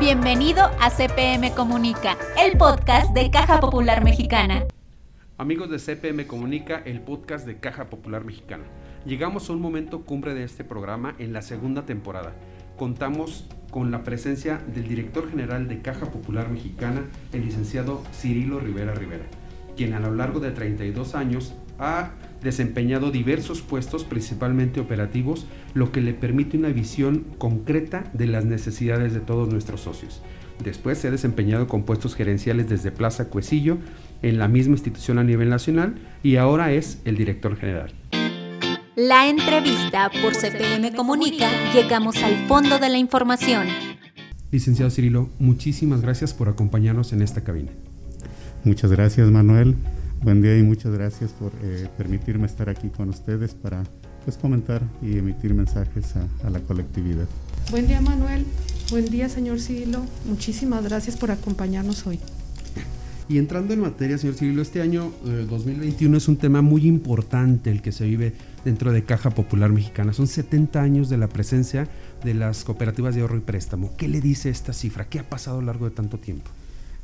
Bienvenido a CPM Comunica, el podcast de Caja Popular Mexicana. Amigos de CPM Comunica, el podcast de Caja Popular Mexicana. Llegamos a un momento cumbre de este programa en la segunda temporada. Contamos con la presencia del director general de Caja Popular Mexicana, el licenciado Cirilo Rivera Rivera, quien a lo largo de 32 años ha desempeñado diversos puestos, principalmente operativos, lo que le permite una visión concreta de las necesidades de todos nuestros socios. Después se ha desempeñado con puestos gerenciales desde Plaza Cuecillo, en la misma institución a nivel nacional, y ahora es el director general. La entrevista por CPM Comunica, llegamos al fondo de la información. Licenciado Cirilo, muchísimas gracias por acompañarnos en esta cabina. Muchas gracias, Manuel. Buen día y muchas gracias por eh, permitirme estar aquí con ustedes para pues, comentar y emitir mensajes a, la colectividad. Buen día Manuel, buen día señor Cirilo, muchísimas gracias por acompañarnos hoy. Y entrando en materia, señor Cirilo, este año 2021 eh, es un tema muy importante el que se vive dentro de Caja Popular Mexicana. Son 70 años de la presencia de las cooperativas de ahorro y préstamo. ¿Qué le dice esta cifra? ¿Qué ha pasado a lo largo de tanto tiempo?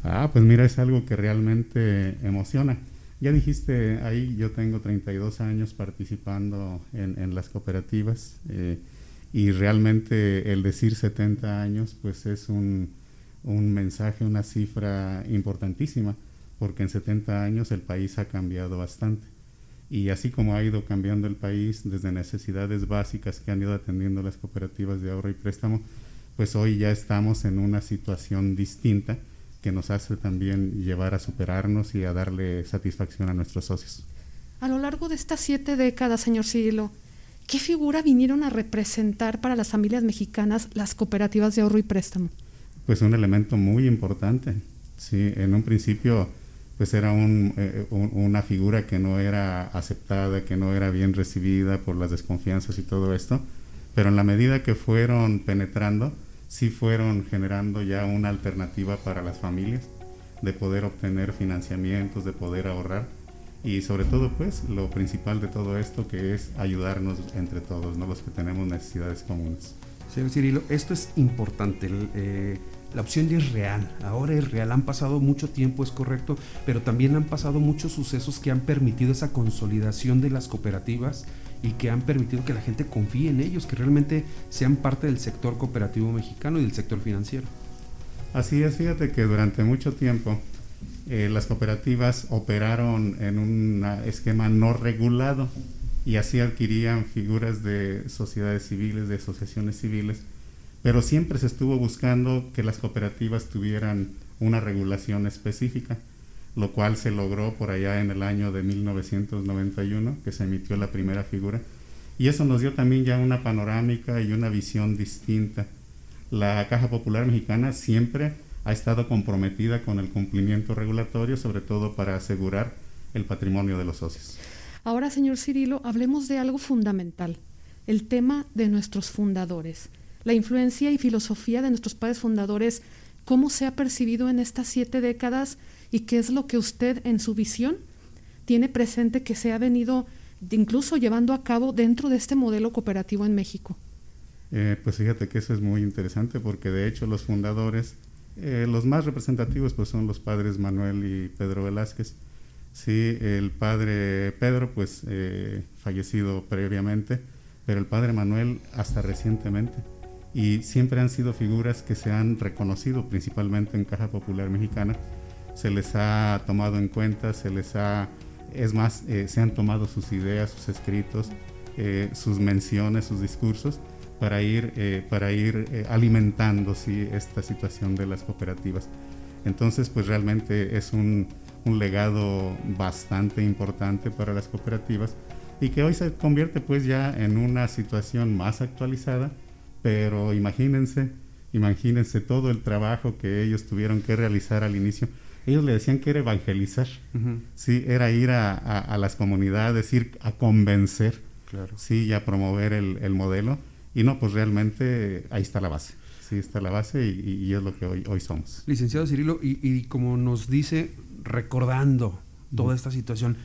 Ah, pues mira, es algo que realmente emociona. Ya dijiste, ahí yo tengo 32 años participando en, las cooperativas eh, y realmente el decir 70 años pues es un, un, mensaje, una cifra importantísima, porque en 70 años el país ha cambiado bastante. Y así como ha ido cambiando el país desde necesidades básicas que han ido atendiendo las cooperativas de ahorro y préstamo, pues hoy ya estamos en una situación distinta que nos hace también llevar a superarnos y a darle satisfacción a nuestros socios. A lo largo de estas siete décadas, señor Cirilo, ¿qué figura vinieron a representar para las familias mexicanas las cooperativas de ahorro y préstamo? Pues un elemento muy importante. Sí, en un principio pues era eh, una figura que no era aceptada, que no era bien recibida por las desconfianzas y todo esto, pero en la medida que fueron penetrando, sí fueron generando ya una alternativa para las familias de poder obtener financiamientos, de poder ahorrar y sobre todo pues lo principal de todo esto que es ayudarnos entre todos, ¿no? los que tenemos necesidades comunes. Señor Cirilo, esto es importante. Eh, la opción ya es real, ahora es real. Han pasado mucho tiempo, es correcto, pero también han pasado muchos sucesos que han permitido esa consolidación de las cooperativas y que han permitido que la gente confíe en ellos, que realmente sean parte del sector cooperativo mexicano y del sector financiero. Así es, fíjate que durante mucho tiempo eh, las cooperativas operaron en un esquema no regulado y así adquirían figuras de sociedades civiles, de asociaciones civiles, pero siempre se estuvo buscando que las cooperativas tuvieran una regulación específica lo cual se logró por allá en el año de 1991, que se emitió la primera figura, y eso nos dio también ya una panorámica y una visión distinta. La Caja Popular Mexicana siempre ha estado comprometida con el cumplimiento regulatorio, sobre todo para asegurar el patrimonio de los socios. Ahora, señor Cirilo, hablemos de algo fundamental, el tema de nuestros fundadores, la influencia y filosofía de nuestros padres fundadores, cómo se ha percibido en estas siete décadas y qué es lo que usted en su visión tiene presente que se ha venido incluso llevando a cabo dentro de este modelo cooperativo en México. Eh, pues fíjate que eso es muy interesante porque de hecho los fundadores, eh, los más representativos pues son los padres Manuel y Pedro Velázquez. Sí, el padre Pedro pues eh, fallecido previamente, pero el padre Manuel hasta recientemente. Y siempre han sido figuras que se han reconocido principalmente en Caja Popular Mexicana se les ha tomado en cuenta, se les ha, es más, eh, se han tomado sus ideas, sus escritos, eh, sus menciones, sus discursos para ir, eh, para ir alimentando ¿sí? esta situación de las cooperativas. Entonces, pues realmente es un, un legado bastante importante para las cooperativas y que hoy se convierte pues ya en una situación más actualizada, pero imagínense, imagínense todo el trabajo que ellos tuvieron que realizar al inicio ellos le decían que era evangelizar, sí, era ir a, las comunidades, ir a convencer, claro. sí, y a promover el, modelo. Y no, pues realmente ahí está la base. Sí, está la base y, es lo que hoy, hoy somos. Licenciado Cirilo, y, como nos dice, recordando toda esta situación,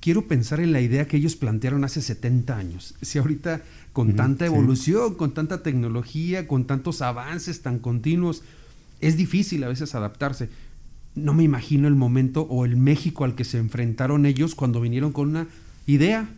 quiero pensar en la idea que ellos plantearon hace 70 años. Si ahorita con tanta evolución, con tanta tecnología, con tantos avances tan continuos, es difícil a veces adaptarse. No me imagino el momento o el México al que se enfrentaron ellos cuando vinieron con una idea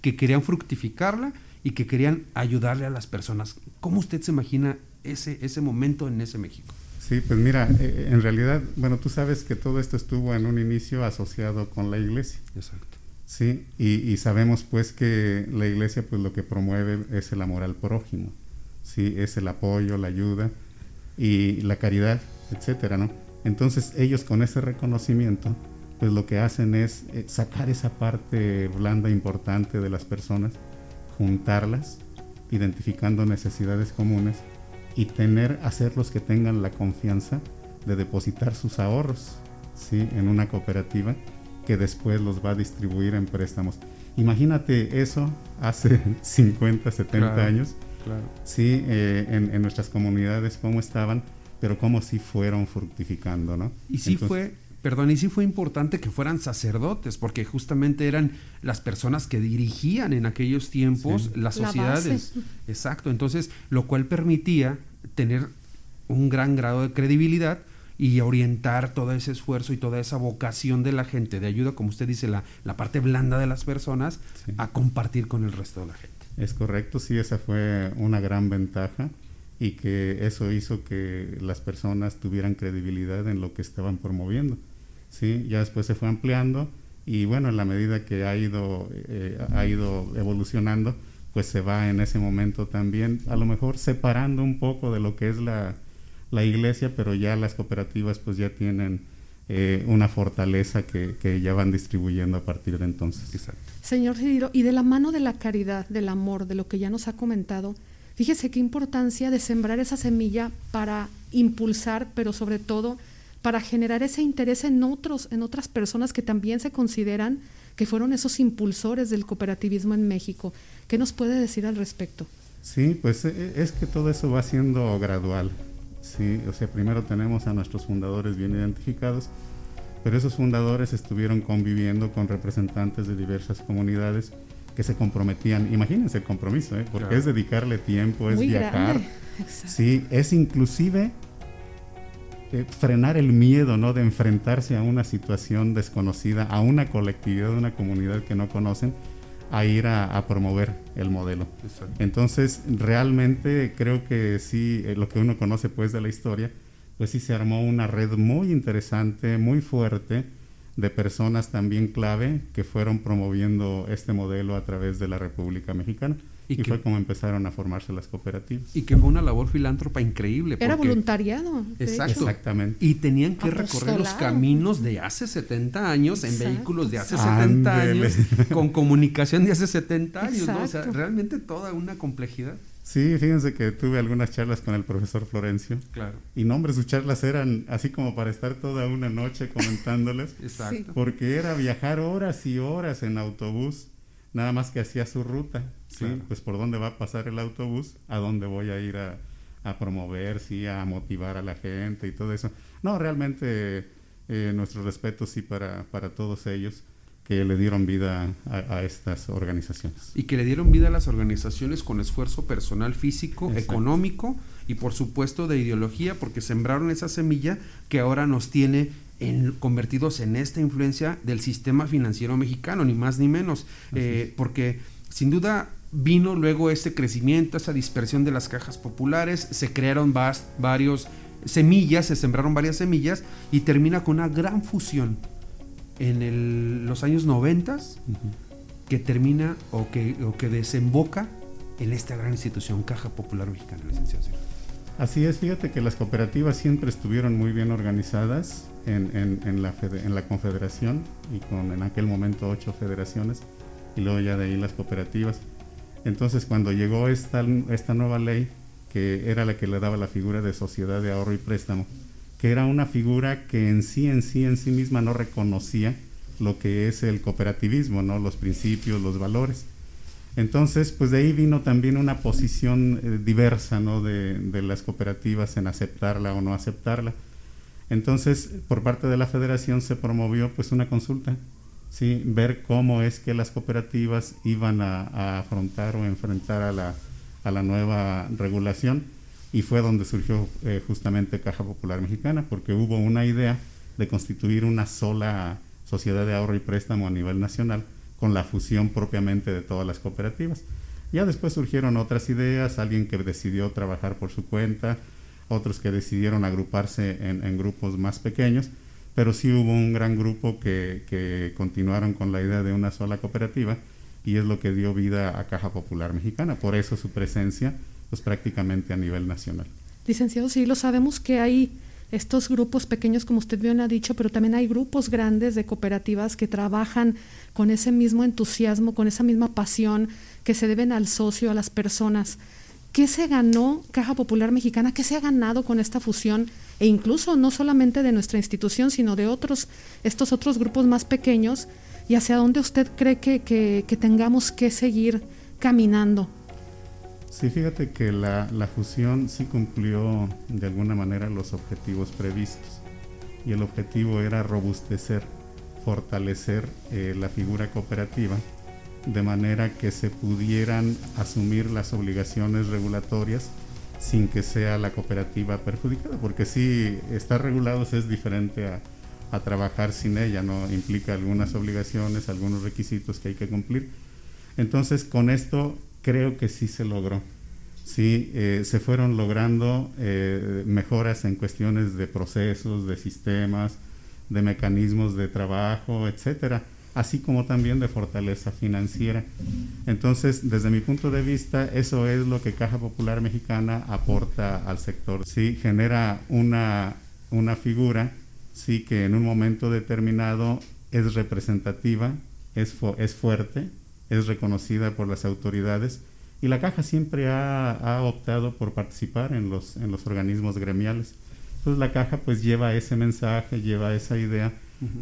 que querían fructificarla y que querían ayudarle a las personas. ¿Cómo usted se imagina ese, ese momento en ese México? Sí, pues mira, eh, eh, en realidad, bueno, tú sabes que todo esto estuvo en un inicio asociado con la iglesia. Exacto. Sí, y, sabemos pues que la iglesia pues lo que promueve es el amor al prójimo, sí, es el apoyo, la ayuda y la caridad, etcétera, ¿no? Entonces ellos con ese reconocimiento pues lo que hacen es eh, sacar esa parte blanda importante de las personas, juntarlas, identificando necesidades comunes y tener, hacerlos que tengan la confianza de depositar sus ahorros, ¿sí? En una cooperativa que después los va a distribuir en préstamos. Imagínate eso hace 50, 70 años. Claro. Sí, eh, en, nuestras comunidades cómo estaban, pero cómo sí fueron fructificando, ¿no? Y sí fue, perdón, y sí fue importante que fueran sacerdotes, porque justamente eran las personas que dirigían en aquellos tiempos las sociedades. Exacto, entonces, lo cual permitía tener un gran grado de credibilidad y orientar todo ese esfuerzo y toda esa vocación de la gente de ayuda, como usted dice, la, la parte blanda de las personas, a compartir con el resto de la gente. Es correcto, sí, esa fue una gran ventaja y que eso hizo que las personas tuvieran credibilidad en lo que estaban promoviendo. ¿sí? Ya después se fue ampliando y bueno, en la medida que ha ido, eh, ha ido evolucionando, pues se va en ese momento también a lo mejor separando un poco de lo que es la, la iglesia, pero ya las cooperativas pues ya tienen eh, una fortaleza que, ya van distribuyendo a partir de entonces. Exacto. Señor Cirilo, y de la mano de la caridad, del amor, de lo que ya nos ha comentado, fíjese qué importancia de sembrar esa semilla para impulsar, pero sobre todo para generar ese interés en otros, en otras personas que también se consideran que fueron esos impulsores del cooperativismo en México. ¿Qué nos puede decir al respecto? Sí, pues eh, es que todo eso va siendo gradual. Sí, o sea, primero tenemos a nuestros fundadores bien identificados, pero esos fundadores estuvieron conviviendo con representantes de diversas comunidades que se comprometían. Imagínense el compromiso, ¿eh? porque es dedicarle tiempo, es viajar. Sí, es inclusive eh, frenar el miedo, ¿no? De enfrentarse a una situación desconocida, a una colectividad, a una comunidad que no conocen a ir a, promover el modelo. Entonces, realmente creo que sí, eh, lo que uno conoce pues de la historia, pues sí se armó una red muy interesante, muy fuerte, de personas también clave que fueron promoviendo este modelo a través de la República Mexicana. Y, fue como empezaron a formarse las cooperativas. Y que fue una labor filántropa increíble. Era voluntariado. Exacto. Exactamente. Y tenían que recorrer los caminos de hace 70 años en vehículos de hace 70 años, con comunicación de hace 70 años. ¿no? O sea, realmente toda una complejidad. Sí, fíjense que tuve algunas charlas con el profesor Florencio. Claro. Y no, hombre, sus charlas eran así como para estar toda una noche comentándoles. Exacto. Porque era viajar horas y horas en autobús nada más que hacía su ruta, ¿sí? Pues por dónde va a pasar el autobús, a dónde voy a ir a, promover, sí, a motivar a la gente y todo eso. No, realmente eh, nuestro respeto sí para, para todos ellos que le dieron vida a, estas organizaciones. Y que le dieron vida a las organizaciones con esfuerzo personal, físico, económico y por supuesto de ideología, porque sembraron esa semilla que ahora nos tiene convertidos en esta influencia del sistema financiero mexicano, ni más ni menos, eh, porque sin duda vino luego ese crecimiento, esa dispersión de las cajas populares, se crearon varios semillas, se sembraron varias semillas y termina con una gran fusión en los años 90 que termina o que, o que desemboca en esta gran institución, Caja Popular Mexicana, licenciado. Así es, fíjate que las cooperativas siempre estuvieron muy bien organizadas en, la, la confederación y con en aquel momento ocho federaciones y luego ya de ahí las cooperativas. Entonces cuando llegó esta, esta nueva ley, que era la que le daba la figura de sociedad de ahorro y préstamo, que era una figura que en sí, en sí, en sí misma no reconocía lo que es el cooperativismo, ¿no? los principios, los valores. Entonces, pues de ahí vino también una posición eh, diversa ¿no? de, las cooperativas en aceptarla o no aceptarla. Entonces, por parte de la federación se promovió pues una consulta, ¿sí? ver cómo es que las cooperativas iban a, afrontar o enfrentar a la, a la nueva regulación, y fue donde surgió eh, justamente Caja Popular Mexicana, porque hubo una idea de constituir una sola sociedad de ahorro y préstamo a nivel nacional con la fusión propiamente de todas las cooperativas. Ya después surgieron otras ideas, alguien que decidió trabajar por su cuenta, otros que decidieron agruparse en, grupos más pequeños, pero sí hubo un gran grupo que, continuaron con la idea de una sola cooperativa y es lo que dio vida a Caja Popular Mexicana, por eso su presencia pues prácticamente a nivel nacional. Licenciado, sí, lo sabemos que hay estos grupos pequeños, como usted bien ha dicho, pero también hay grupos grandes de cooperativas que trabajan con ese mismo entusiasmo, con esa misma pasión que se deben al socio, a las personas. ¿Qué se ganó Caja Popular Mexicana? ¿Qué se ha ganado con esta fusión? E incluso no solamente de nuestra institución, sino de otros, estos otros grupos más pequeños. ¿Y hacia dónde usted cree que, que tengamos que seguir caminando? Sí, fíjate que la, fusión sí cumplió de alguna manera los objetivos previstos y el objetivo era robustecer, fortalecer eh, la figura cooperativa de manera que se pudieran asumir las obligaciones regulatorias sin que sea la cooperativa perjudicada, porque si está regulado es diferente a, a trabajar sin ella, no implica algunas obligaciones, algunos requisitos que hay que cumplir. Entonces, con esto creo que sí se logró. Sí, eh, se fueron logrando eh, mejoras en cuestiones de procesos, de sistemas, de mecanismos de trabajo, etcétera, así como también de fortaleza financiera. Entonces, desde mi punto de vista, eso es lo que Caja Popular Mexicana aporta al sector. Sí, genera una, una figura, sí, que en un momento determinado es representativa, es, es fuerte, es reconocida por las autoridades y la caja siempre ha, optado por participar en los, en los organismos gremiales. Entonces la caja pues lleva ese mensaje, lleva esa idea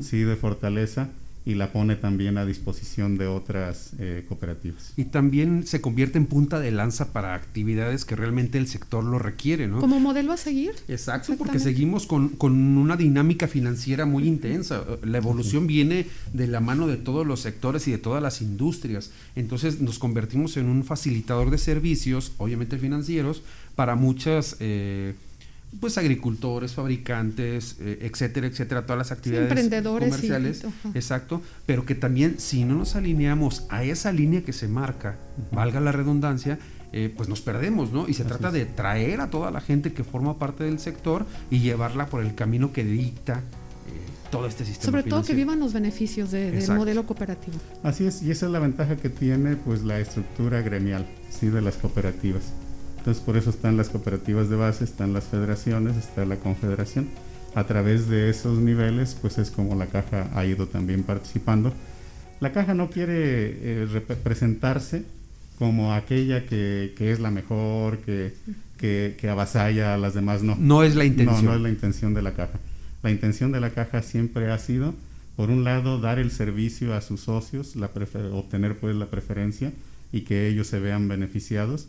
sí, de fortaleza y la pone también a disposición de otras eh, cooperativas. Y también se convierte en punta de lanza para actividades que realmente el sector lo requiere, ¿no? Como modelo a seguir. Exacto, porque seguimos con, una dinámica financiera muy intensa. La evolución viene de la mano de todos los sectores y de todas las industrias. Entonces nos convertimos en un facilitador de servicios, obviamente financieros, para muchas... Eh, pues agricultores, fabricantes, eh, etcétera, etcétera, todas las actividades emprendedores comerciales, exacto, pero que también si no nos alineamos a esa línea que se marca, valga la redundancia, eh, pues nos perdemos, ¿no? Y se trata de traer a toda la gente que forma parte del sector y llevarla por el camino que dicta eh, todo este sistema. Sobre todo que vivan los beneficios del modelo cooperativo. Así es, y esa es la ventaja que tiene pues la estructura gremial, sí, de las cooperativas entonces por eso están las cooperativas de base, están las federaciones, está la confederación. A través de esos niveles, pues es como la caja ha ido también participando. La caja no quiere eh, representarse como aquella que, es la mejor, que, que, avasalla a las demás, no. No es la intención. No, no es la intención de la caja. La intención de la caja siempre ha sido, por un lado, dar el servicio a sus socios, la obtener pues la preferencia y que ellos se vean beneficiados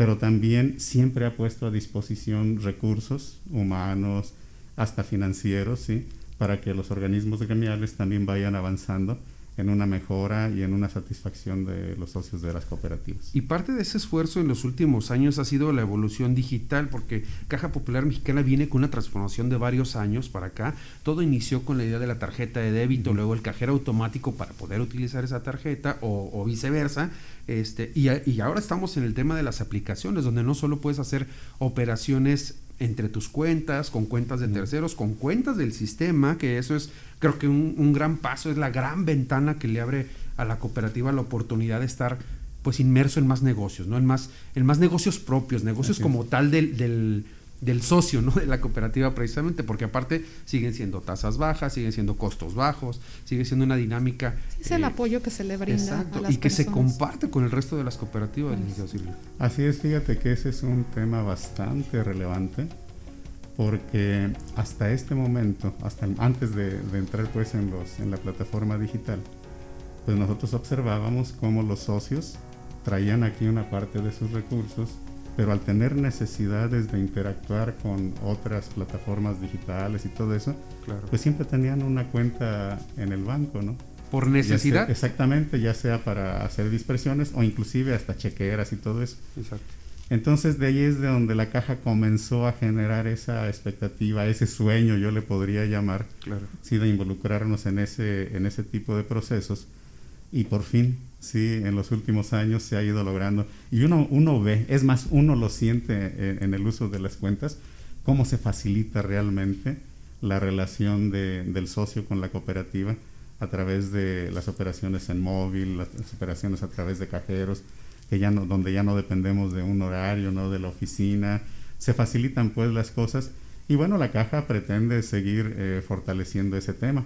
pero también siempre ha puesto a disposición recursos humanos, hasta financieros, ¿sí? para que los organismos gremiales también vayan avanzando en una mejora y en una satisfacción de los socios de las cooperativas. Y parte de ese esfuerzo en los últimos años ha sido la evolución digital, porque Caja Popular Mexicana viene con una transformación de varios años para acá. Todo inició con la idea de la tarjeta de débito, luego el cajero automático para poder utilizar esa tarjeta o, viceversa. Este, y, y ahora estamos en el tema de las aplicaciones, donde no solo puedes hacer operaciones entre tus cuentas, con cuentas de terceros, con cuentas del sistema, que eso es, creo que un, gran paso, es la gran ventana que le abre a la cooperativa la oportunidad de estar pues inmerso en más negocios, ¿no? En más, en más negocios propios, negocios como tal del, del del socio ¿no? de la cooperativa precisamente, porque aparte siguen siendo tasas bajas, siguen siendo costos bajos, sigue siendo una dinámica... es el eh, apoyo que se le brinda a las y que se comparte con el resto de las cooperativas, Así es, fíjate que ese es un tema bastante relevante, porque hasta este momento, hasta antes de, de entrar pues en, los, en la plataforma digital, pues nosotros observábamos cómo los socios traían aquí una parte de sus recursos pero al tener necesidades de interactuar con otras plataformas digitales y todo eso, pues siempre tenían una cuenta en el banco, ¿no? Por necesidad. exactamente, ya sea para hacer dispersiones o inclusive hasta chequeras y todo eso. Exacto. Entonces de ahí es de donde la caja comenzó a generar esa expectativa, ese sueño, yo le podría llamar, claro. sí, de involucrarnos en ese, en ese tipo de procesos. Y por fin, sí, en los últimos años se ha ido logrando. Y uno, uno ve, es más, uno lo siente en, el uso de las cuentas, cómo se facilita realmente la relación de, del socio con la cooperativa a través de las operaciones en móvil, las operaciones a través de cajeros, que ya no, donde ya no dependemos de un horario, no de la oficina, se facilitan pues las cosas y bueno, la caja pretende seguir eh, fortaleciendo ese tema.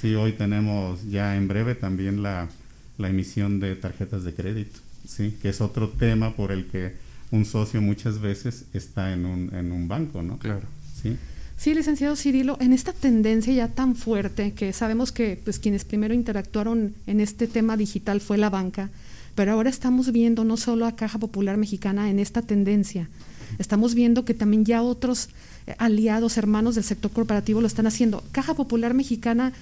Sí, hoy tenemos ya en breve también la, la emisión de tarjetas de crédito, sí, que es otro tema por el que un socio muchas veces está en un, en un banco, ¿no? Claro. Sí. Sí, licenciado Cirilo, en esta tendencia ya tan fuerte que sabemos que pues quienes primero interactuaron en este tema digital fue la banca, pero ahora estamos viendo no solo a Caja Popular Mexicana en esta tendencia, estamos viendo que también ya otros eh, aliados, hermanos del sector corporativo lo están haciendo. Caja Popular Mexicana,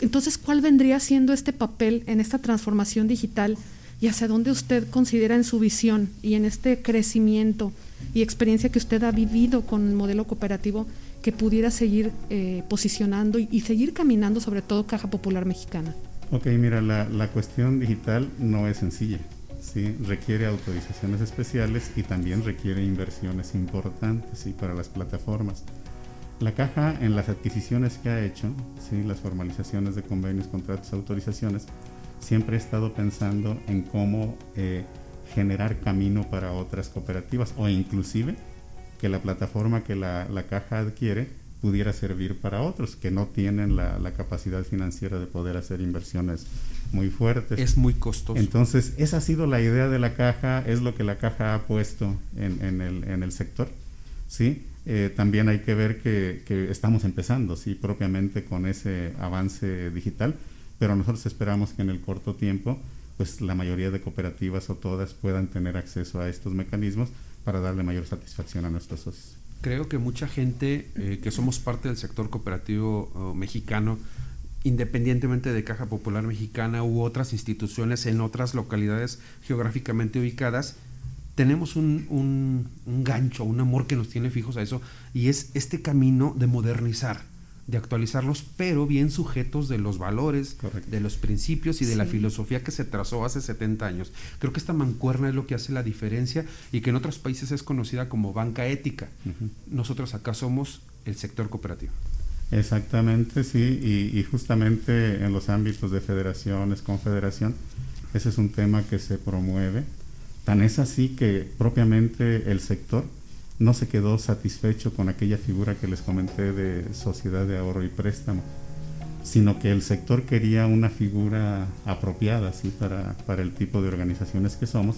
entonces, ¿cuál vendría siendo este papel en esta transformación digital y hacia dónde usted considera en su visión y en este crecimiento y experiencia que usted ha vivido con el modelo cooperativo que pudiera seguir eh, posicionando y seguir caminando sobre todo Caja Popular Mexicana? Ok, mira, la, cuestión digital no es sencilla. ¿sí? Requiere autorizaciones especiales y también requiere inversiones importantes para las plataformas. La caja en las adquisiciones que ha hecho, ¿sí? las formalizaciones de convenios, contratos, autorizaciones, siempre ha estado pensando en cómo eh, generar camino para otras cooperativas o inclusive que la plataforma que la, la caja adquiere pudiera servir para otros que no tienen la, capacidad financiera de poder hacer inversiones muy fuertes. Es muy costoso. Entonces, esa ha sido la idea de la caja, es lo que la caja ha puesto en, el, sector. ¿sí? Eh, también hay que ver que, estamos empezando, sí, propiamente con ese avance digital, pero nosotros esperamos que en el corto tiempo, pues la mayoría de cooperativas o todas puedan tener acceso a estos mecanismos para darle mayor satisfacción a nuestros socios. Creo que mucha gente eh, que somos parte del sector cooperativo oh, mexicano, independientemente de Caja Popular Mexicana u otras instituciones en otras localidades geográficamente ubicadas, tenemos un, un gancho, un amor que nos tiene fijos a eso, y es este camino de modernizar de actualizarlos, pero bien sujetos de los valores, de los principios y de la filosofía que se trazó hace 70 años. Creo que esta mancuerna es lo que hace la diferencia y que en otros países es conocida como banca ética. Nosotros acá somos el sector cooperativo. Exactamente, sí, y, y, justamente en los ámbitos de federaciones, confederación, ese es un tema que se promueve. Tan es así que propiamente el sector no se quedó satisfecho con aquella figura que les comenté de sociedad de ahorro y préstamo, sino que el sector quería una figura apropiada ¿sí? para, para el tipo de organizaciones que somos.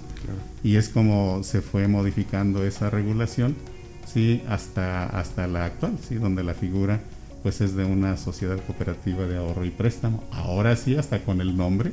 Y es como se fue modificando esa regulación ¿sí? hasta, hasta la actual, ¿sí? donde la figura pues es de una sociedad cooperativa de ahorro y préstamo. Ahora sí, hasta con el nombre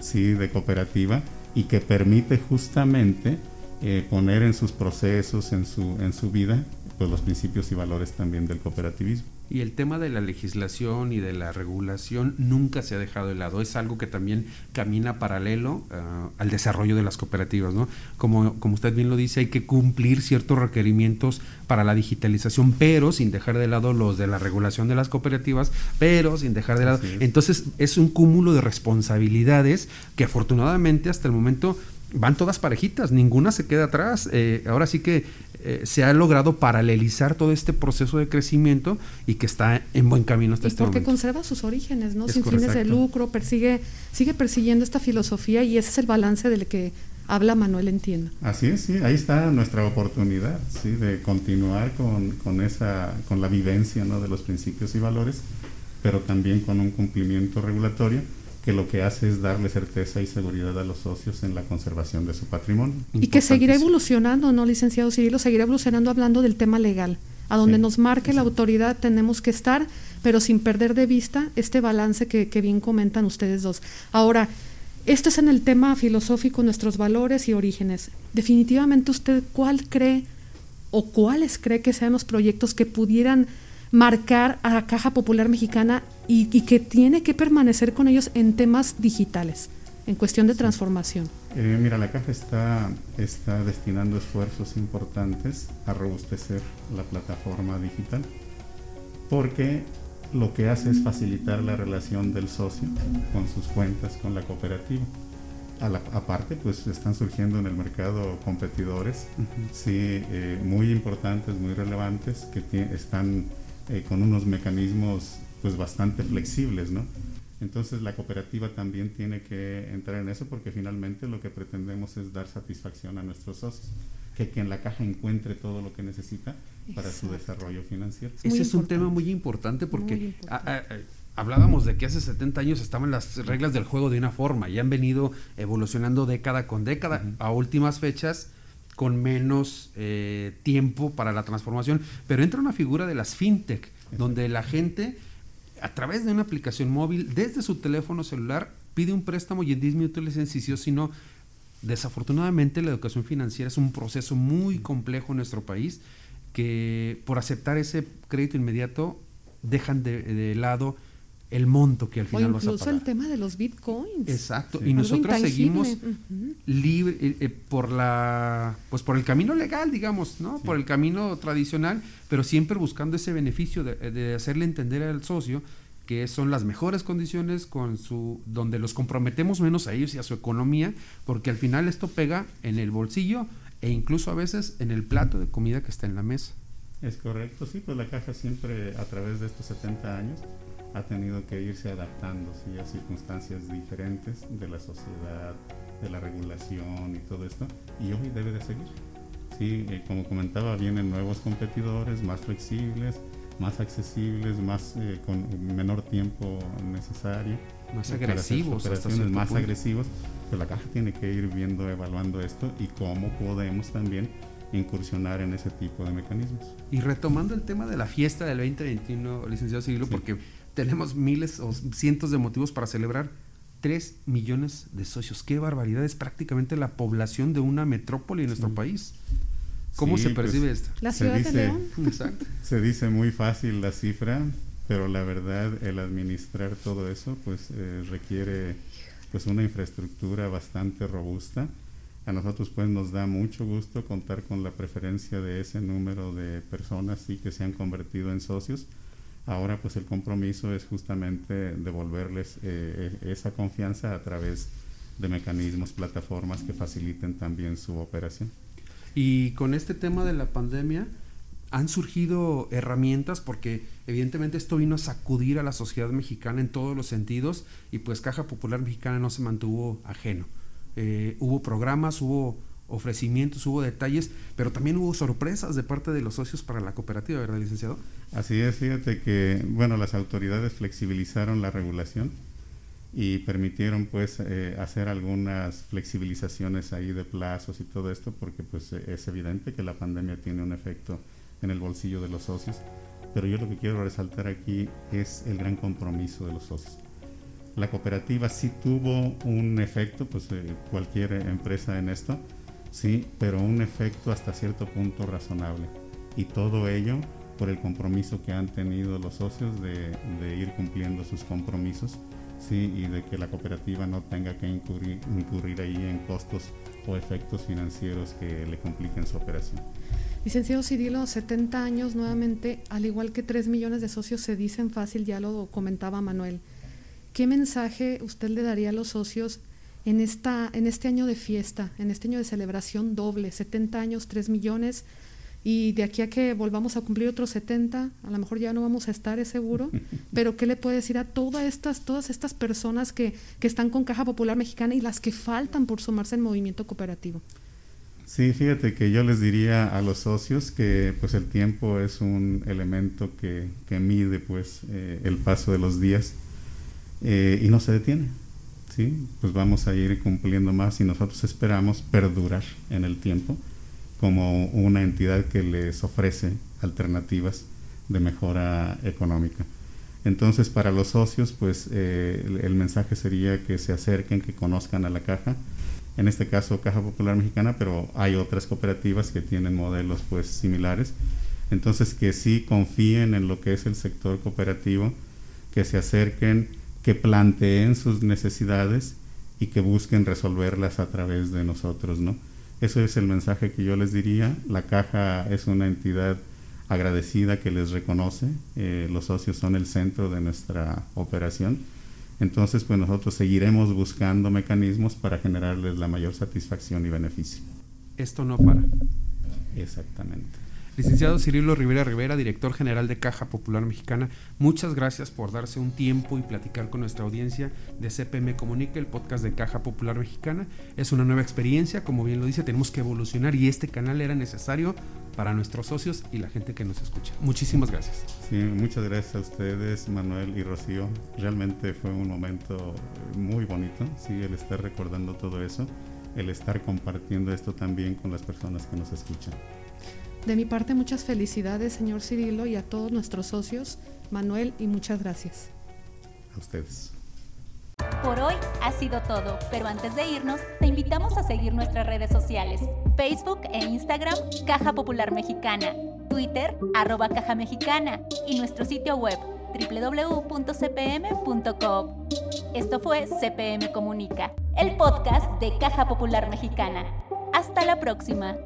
¿sí? de cooperativa y que permite justamente eh, poner en sus procesos, en su, en su vida, pues los principios y valores también del cooperativismo. Y el tema de la legislación y de la regulación nunca se ha dejado de lado. Es algo que también camina paralelo ah, al desarrollo de las cooperativas. ¿no? Como, como usted bien lo dice, hay que cumplir ciertos requerimientos para la digitalización, pero sin dejar de lado los de la regulación de las cooperativas, pero sin dejar de lado. Entonces es un cúmulo de responsabilidades que afortunadamente hasta el momento van todas parejitas, ninguna se queda atrás. Eh, ahora sí que eh, se ha logrado paralelizar todo este proceso de crecimiento y que está en buen camino hasta y este porque conserva sus orígenes, ¿no? Sin fines de lucro, persigue, sigue persiguiendo esta filosofía y ese es el balance del que habla Manuel Entiendo. Así es, sí, ahí está nuestra oportunidad, sí, de continuar con, con esa, con la vivencia, ¿no? De los principios y valores, pero también con un cumplimiento regulatorio que lo que hace es darle certeza y seguridad a los socios en la conservación de su patrimonio. Y que seguirá evolucionando, ¿no, licenciado Cirilo? Seguirá evolucionando hablando del tema legal. A donde nos marque la autoridad tenemos que estar, pero sin perder de vista este balance que, que bien comentan ustedes dos. Ahora, esto es en el tema filosófico, nuestros valores y orígenes. Definitivamente usted, ¿cuál cree o cuáles cree que sean los proyectos que pudieran marcar a la Caja Popular Mexicana y, que tiene que permanecer con ellos en temas digitales. en cuestión de transformación? Eh, mira, la caja está, está destinando esfuerzos importantes a robustecer la plataforma digital, porque lo que hace es facilitar la relación del socio con sus cuentas, con la cooperativa. aparte, pues están surgiendo en el mercado competidores, sí, eh, muy importantes, muy relevantes, que están eh, con unos mecanismos pues bastante flexibles, ¿no? Entonces la cooperativa también tiene que entrar en eso porque finalmente lo que pretendemos es dar satisfacción a nuestros socios, que, en la caja encuentre todo lo que necesita para su desarrollo financiero. Ese es un tema muy importante porque hablábamos de que hace 70 años estaban las reglas del juego de una forma y han venido evolucionando década con década a últimas fechas con menos eh, tiempo para la transformación, pero entra una figura de las fintech, donde la gente a través de una aplicación móvil, desde su teléfono celular, pide un préstamo y en 10 minutos le dicen si sí o si no. Desafortunadamente la educación financiera es un proceso muy complejo en nuestro país que por aceptar ese crédito inmediato dejan de lado el monto que al final vas a pagar. el tema de los bitcoins. Exacto. Y nosotros seguimos libre eh, eh, por la, pues por el camino legal, digamos, ¿no? Por el camino tradicional, pero siempre buscando ese beneficio de, hacerle entender al socio que son las mejores condiciones con su, donde los comprometemos menos a ellos y a su economía, porque al final esto pega en el bolsillo e incluso a veces en el plato de comida que está en la mesa. Es correcto, sí, pues la caja siempre a través de estos 70 años ha tenido que irse adaptando a circunstancias diferentes de la sociedad, de la regulación y todo esto, y hoy debe de seguir. Sí, eh, como comentaba, vienen nuevos competidores más flexibles, más accesibles, más eh, con menor tiempo necesario. Más agresivos. Operaciones más agresivos. Pero la caja tiene que ir viendo, evaluando esto y cómo podemos también incursionar en ese tipo de mecanismos. Y retomando el tema de la fiesta del 2021, licenciado Siglo, porque tenemos miles o cientos de motivos para celebrar. 3 millones de socios. Qué barbaridad. Es prácticamente la población de una metrópoli en nuestro país. ¿Cómo se pues, percibe esto? La ciudad dice, de León. Se dice muy fácil la cifra, pero la verdad el administrar todo eso pues eh, requiere pues una infraestructura bastante robusta. A nosotros pues nos da mucho gusto contar con la preferencia de ese número de personas sí que se han convertido en socios Ahora pues el compromiso es justamente devolverles eh, eh, esa confianza a través de mecanismos, plataformas que faciliten también su operación. Y con este tema de la pandemia, han surgido herramientas porque evidentemente esto vino a sacudir a la sociedad mexicana en todos los sentidos y pues Caja Popular Mexicana no se mantuvo ajeno. Eh, hubo programas, hubo ofrecimientos, hubo detalles, pero también hubo sorpresas de parte de los socios para la cooperativa, ¿verdad, licenciado? Así es, fíjate que, bueno, las autoridades flexibilizaron la regulación y permitieron pues eh, hacer algunas flexibilizaciones ahí de plazos y todo esto porque pues es evidente que la pandemia tiene un efecto en el bolsillo de los socios, pero yo lo que quiero resaltar aquí es el gran compromiso de los socios. La cooperativa sí tuvo un efecto, pues eh, cualquier empresa en esto, sí, pero un efecto hasta cierto punto razonable. Y todo ello por el compromiso que han tenido los socios de, ir cumpliendo sus compromisos, sí, y de que la cooperativa no tenga que incurrir, incurrir ahí en costos o efectos financieros que le compliquen su operación. Licenciado Cirilo, 70 años nuevamente, al igual que 3 millones de socios se dicen fácil, ya lo comentaba Manuel. ¿Qué mensaje usted le daría a los socios en, esta, en este año de fiesta, en este año de celebración doble, 70 años, 3 millones, y de aquí a que volvamos a cumplir otros 70, a lo mejor ya no vamos a estar, es seguro, pero ¿qué le puede decir a todas estas, todas estas personas que, que están con Caja Popular Mexicana y las que faltan por sumarse al movimiento cooperativo? Sí, fíjate que yo les diría a los socios que pues el tiempo es un elemento que, que mide pues eh, el paso de los días eh, y no se detiene. ¿Sí? Pues vamos a ir cumpliendo más y nosotros esperamos perdurar en el tiempo como una entidad que les ofrece alternativas de mejora económica. Entonces, para los socios, pues eh, el, mensaje sería que se acerquen, que conozcan a la caja. En este caso, Caja Popular Mexicana, pero hay otras cooperativas que tienen modelos pues similares. Entonces, que sí confíen en lo que es el sector cooperativo, que se acerquen, que planteen sus necesidades y que busquen resolverlas a través de nosotros, ¿no? Eso es el mensaje que yo les diría. La caja es una entidad agradecida que les reconoce. Eh, los socios son el centro de nuestra operación. Entonces, pues nosotros seguiremos buscando mecanismos para generarles la mayor satisfacción y beneficio. Esto no para. Exactamente. Licenciado Cirilo Rivera Rivera, director general de Caja Popular Mexicana, muchas gracias por darse un tiempo y platicar con nuestra audiencia de CPM Comunica, el podcast de Caja Popular Mexicana. Es una nueva experiencia, como bien lo dice, tenemos que evolucionar y este canal era necesario para nuestros socios y la gente que nos escucha. Muchísimas gracias. Sí, muchas gracias a ustedes, Manuel y Rocío. Realmente fue un momento muy bonito, sí, el estar recordando todo eso, el estar compartiendo esto también con las personas que nos escuchan. De mi parte, muchas felicidades, señor Cirilo, y a todos nuestros socios, Manuel, y muchas gracias. A ustedes. Por hoy ha sido todo, pero antes de irnos, te invitamos a seguir nuestras redes sociales, Facebook e Instagram, Caja Popular Mexicana, Twitter, arroba Caja Mexicana, y nuestro sitio web, www.cpm.com. Esto fue CPM Comunica, el podcast de Caja Popular Mexicana. Hasta la próxima.